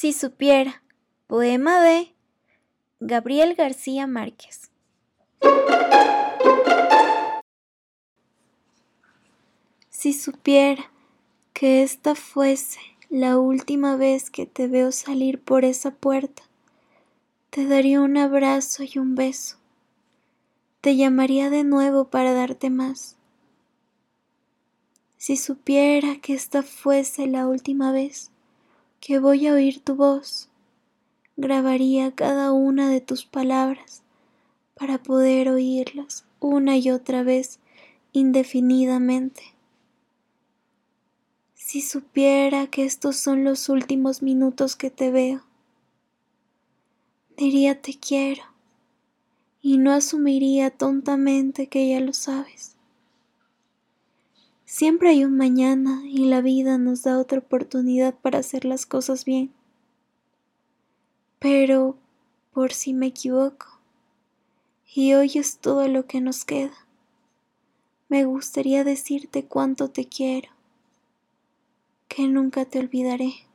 Si supiera. Poema de Gabriel García Márquez. Si supiera que esta fuese la última vez que te veo salir por esa puerta, te daría un abrazo y un beso. Te llamaría de nuevo para darte más. Si supiera que esta fuese la última vez que voy a oír tu voz, grabaría cada una de tus palabras para poder oírlas una y otra vez indefinidamente. Si supiera que estos son los últimos minutos que te veo, diría te quiero y no asumiría tontamente que ya lo sabes. Siempre hay un mañana y la vida nos da otra oportunidad para hacer las cosas bien. Pero, por si me equivoco, y hoy es todo lo que nos queda, me gustaría decirte cuánto te quiero que nunca te olvidaré.